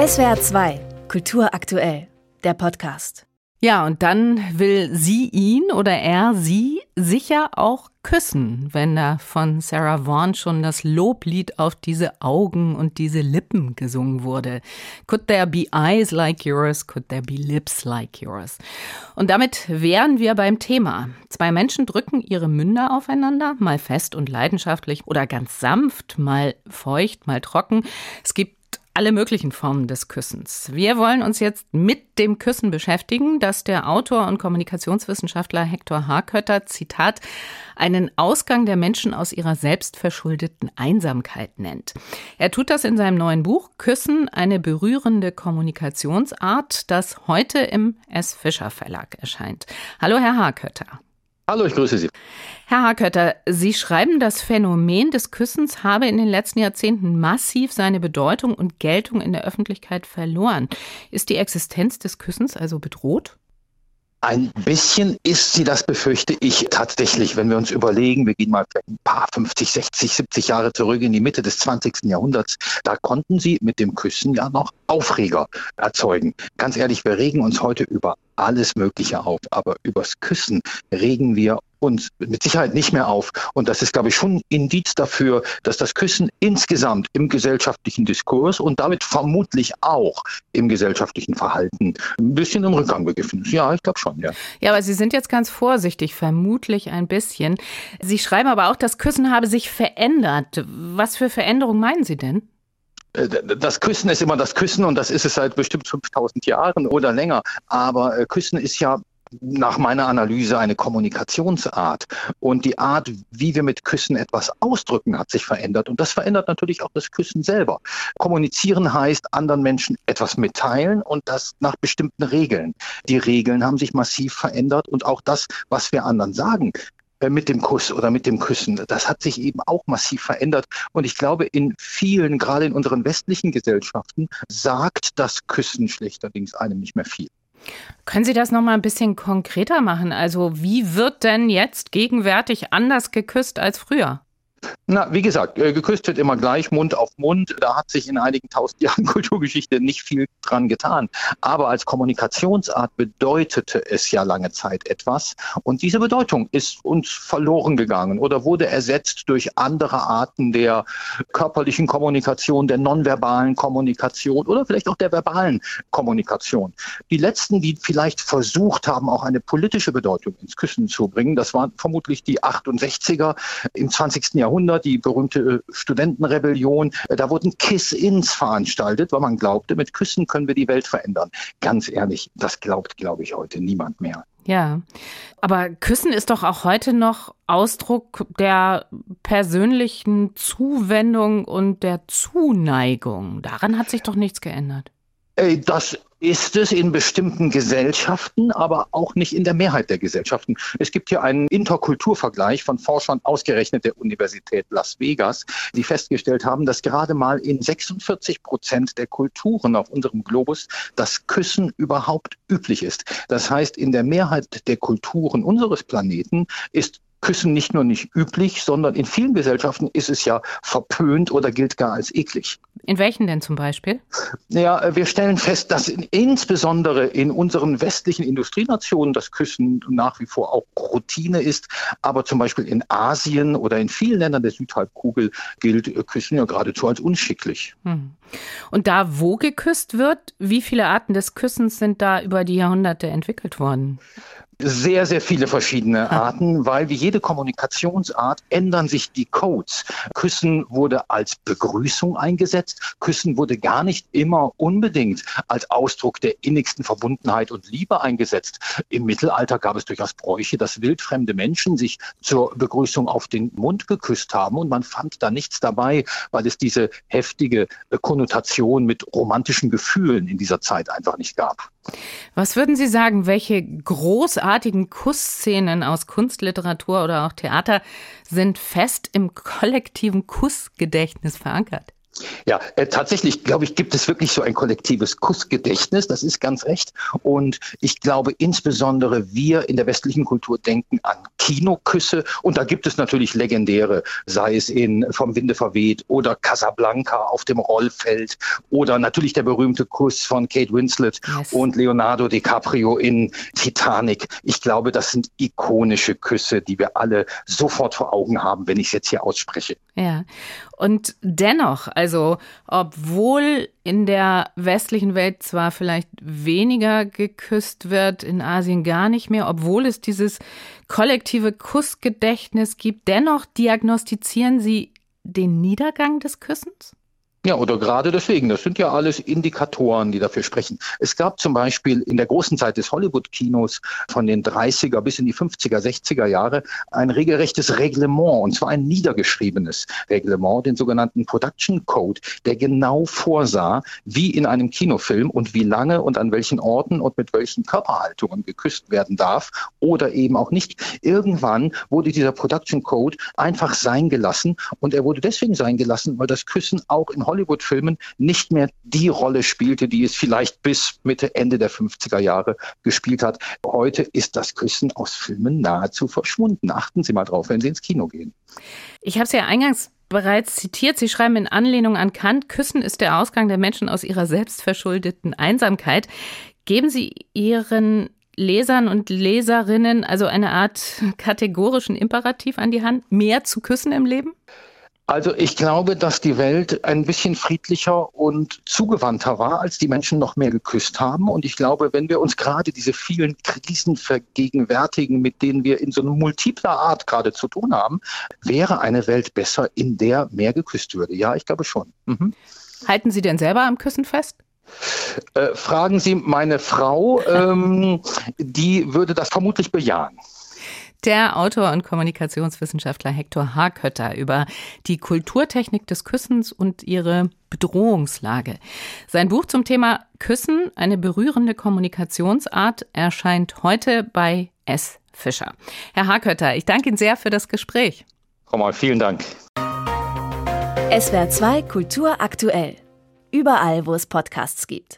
SWR 2, Kultur aktuell, der Podcast. Ja, und dann will sie ihn oder er sie sicher auch küssen, wenn da von Sarah Vaughan schon das Loblied auf diese Augen und diese Lippen gesungen wurde. Could there be eyes like yours? Could there be lips like yours? Und damit wären wir beim Thema. Zwei Menschen drücken ihre Münder aufeinander, mal fest und leidenschaftlich oder ganz sanft, mal feucht, mal trocken. Es gibt alle möglichen Formen des Küssens. Wir wollen uns jetzt mit dem Küssen beschäftigen, das der Autor und Kommunikationswissenschaftler Hector Harkötter, Zitat, einen Ausgang der Menschen aus ihrer selbstverschuldeten Einsamkeit nennt. Er tut das in seinem neuen Buch Küssen, eine berührende Kommunikationsart, das heute im S. Fischer Verlag erscheint. Hallo, Herr Harkötter. Hallo, ich grüße Sie. Herr Harkötter, Sie schreiben, das Phänomen des Küssens habe in den letzten Jahrzehnten massiv seine Bedeutung und Geltung in der Öffentlichkeit verloren. Ist die Existenz des Küssens also bedroht? Ein bisschen ist sie, das befürchte ich tatsächlich, wenn wir uns überlegen, wir gehen mal ein paar 50, 60, 70 Jahre zurück in die Mitte des 20. Jahrhunderts, da konnten sie mit dem Küssen ja noch Aufreger erzeugen. Ganz ehrlich, wir regen uns heute über alles Mögliche auf, aber übers Küssen regen wir uns mit Sicherheit nicht mehr auf. Und das ist, glaube ich, schon ein Indiz dafür, dass das Küssen insgesamt im gesellschaftlichen Diskurs und damit vermutlich auch im gesellschaftlichen Verhalten ein bisschen im Rückgang begriffen ist. Ja, ich glaube schon, ja. Ja, aber Sie sind jetzt ganz vorsichtig, vermutlich ein bisschen. Sie schreiben aber auch, das Küssen habe sich verändert. Was für Veränderungen meinen Sie denn? Äh, das Küssen ist immer das Küssen und das ist es seit bestimmt 5000 Jahren oder länger. Aber äh, Küssen ist ja nach meiner Analyse eine Kommunikationsart. Und die Art, wie wir mit Küssen etwas ausdrücken, hat sich verändert. Und das verändert natürlich auch das Küssen selber. Kommunizieren heißt, anderen Menschen etwas mitteilen und das nach bestimmten Regeln. Die Regeln haben sich massiv verändert und auch das, was wir anderen sagen, mit dem Kuss oder mit dem Küssen. Das hat sich eben auch massiv verändert. Und ich glaube, in vielen, gerade in unseren westlichen Gesellschaften, sagt das Küssen schlechterdings einem nicht mehr viel. Können Sie das noch mal ein bisschen konkreter machen? Also, wie wird denn jetzt gegenwärtig anders geküsst als früher? Na, wie gesagt, äh, geküsst wird immer gleich, Mund auf Mund. Da hat sich in einigen tausend Jahren Kulturgeschichte nicht viel dran getan. Aber als Kommunikationsart bedeutete es ja lange Zeit etwas. Und diese Bedeutung ist uns verloren gegangen oder wurde ersetzt durch andere Arten der körperlichen Kommunikation, der nonverbalen Kommunikation oder vielleicht auch der verbalen Kommunikation. Die letzten, die vielleicht versucht haben, auch eine politische Bedeutung ins Küssen zu bringen, das waren vermutlich die 68er im 20. Jahrhundert. Jahrhundert, die berühmte äh, Studentenrebellion. Äh, da wurden Kiss-Ins veranstaltet, weil man glaubte, mit Küssen können wir die Welt verändern. Ganz ehrlich, das glaubt, glaube ich, heute niemand mehr. Ja, aber Küssen ist doch auch heute noch Ausdruck der persönlichen Zuwendung und der Zuneigung. Daran hat sich doch nichts geändert. Das ist es in bestimmten Gesellschaften, aber auch nicht in der Mehrheit der Gesellschaften. Es gibt hier einen Interkulturvergleich von Forschern ausgerechnet der Universität Las Vegas, die festgestellt haben, dass gerade mal in 46 Prozent der Kulturen auf unserem Globus das Küssen überhaupt üblich ist. Das heißt, in der Mehrheit der Kulturen unseres Planeten ist Küssen nicht nur nicht üblich, sondern in vielen Gesellschaften ist es ja verpönt oder gilt gar als eklig. In welchen denn zum Beispiel? Ja, wir stellen fest, dass in, insbesondere in unseren westlichen Industrienationen das Küssen nach wie vor auch Routine ist, aber zum Beispiel in Asien oder in vielen Ländern der Südhalbkugel gilt Küssen ja geradezu als unschicklich. Hm. Und da, wo geküsst wird, wie viele Arten des Küssens sind da über die Jahrhunderte entwickelt worden? Sehr, sehr viele verschiedene Arten, weil wie jede Kommunikationsart ändern sich die Codes. Küssen wurde als Begrüßung eingesetzt. Küssen wurde gar nicht immer unbedingt als Ausdruck der innigsten Verbundenheit und Liebe eingesetzt. Im Mittelalter gab es durchaus Bräuche, dass wildfremde Menschen sich zur Begrüßung auf den Mund geküsst haben und man fand da nichts dabei, weil es diese heftige Konnotation mit romantischen Gefühlen in dieser Zeit einfach nicht gab. Was würden Sie sagen, welche großartigen Kussszenen aus Kunst, Literatur oder auch Theater sind fest im kollektiven Kussgedächtnis verankert? Ja, äh, tatsächlich, glaube ich, gibt es wirklich so ein kollektives Kussgedächtnis. Das ist ganz recht. Und ich glaube, insbesondere wir in der westlichen Kultur denken an Kinoküsse. Und da gibt es natürlich legendäre, sei es in Vom Winde verweht oder Casablanca auf dem Rollfeld oder natürlich der berühmte Kuss von Kate Winslet yes. und Leonardo DiCaprio in Titanic. Ich glaube, das sind ikonische Küsse, die wir alle sofort vor Augen haben, wenn ich es jetzt hier ausspreche. Ja. Und dennoch, also obwohl in der westlichen Welt zwar vielleicht weniger geküsst wird, in Asien gar nicht mehr, obwohl es dieses kollektive Kussgedächtnis gibt, dennoch diagnostizieren Sie den Niedergang des Küssens? Ja, oder gerade deswegen. Das sind ja alles Indikatoren, die dafür sprechen. Es gab zum Beispiel in der großen Zeit des Hollywood-Kinos von den 30er bis in die 50er, 60er Jahre ein regelrechtes Reglement, und zwar ein niedergeschriebenes Reglement, den sogenannten Production Code, der genau vorsah, wie in einem Kinofilm und wie lange und an welchen Orten und mit welchen Körperhaltungen geküsst werden darf oder eben auch nicht. Irgendwann wurde dieser Production Code einfach sein gelassen und er wurde deswegen sein gelassen, weil das Küssen auch in Hollywood-Filmen nicht mehr die Rolle spielte, die es vielleicht bis Mitte, Ende der 50er Jahre gespielt hat. Heute ist das Küssen aus Filmen nahezu verschwunden. Achten Sie mal drauf, wenn Sie ins Kino gehen. Ich habe es ja eingangs bereits zitiert. Sie schreiben in Anlehnung an Kant, Küssen ist der Ausgang der Menschen aus ihrer selbstverschuldeten Einsamkeit. Geben Sie Ihren Lesern und Leserinnen also eine Art kategorischen Imperativ an die Hand, mehr zu küssen im Leben? Also ich glaube, dass die Welt ein bisschen friedlicher und zugewandter war, als die Menschen noch mehr geküsst haben. Und ich glaube, wenn wir uns gerade diese vielen Krisen vergegenwärtigen, mit denen wir in so einer multipler Art gerade zu tun haben, wäre eine Welt besser, in der mehr geküsst würde. Ja, ich glaube schon. Mhm. Halten Sie denn selber am Küssen fest? Äh, fragen Sie meine Frau, ähm, die würde das vermutlich bejahen der Autor und Kommunikationswissenschaftler Hector Harkötter über die Kulturtechnik des Küssens und ihre Bedrohungslage. Sein Buch zum Thema Küssen, eine berührende Kommunikationsart, erscheint heute bei S. Fischer. Herr Harkötter, ich danke Ihnen sehr für das Gespräch. Frau Mal, vielen Dank. SWR 2 Kultur aktuell. Überall, wo es Podcasts gibt.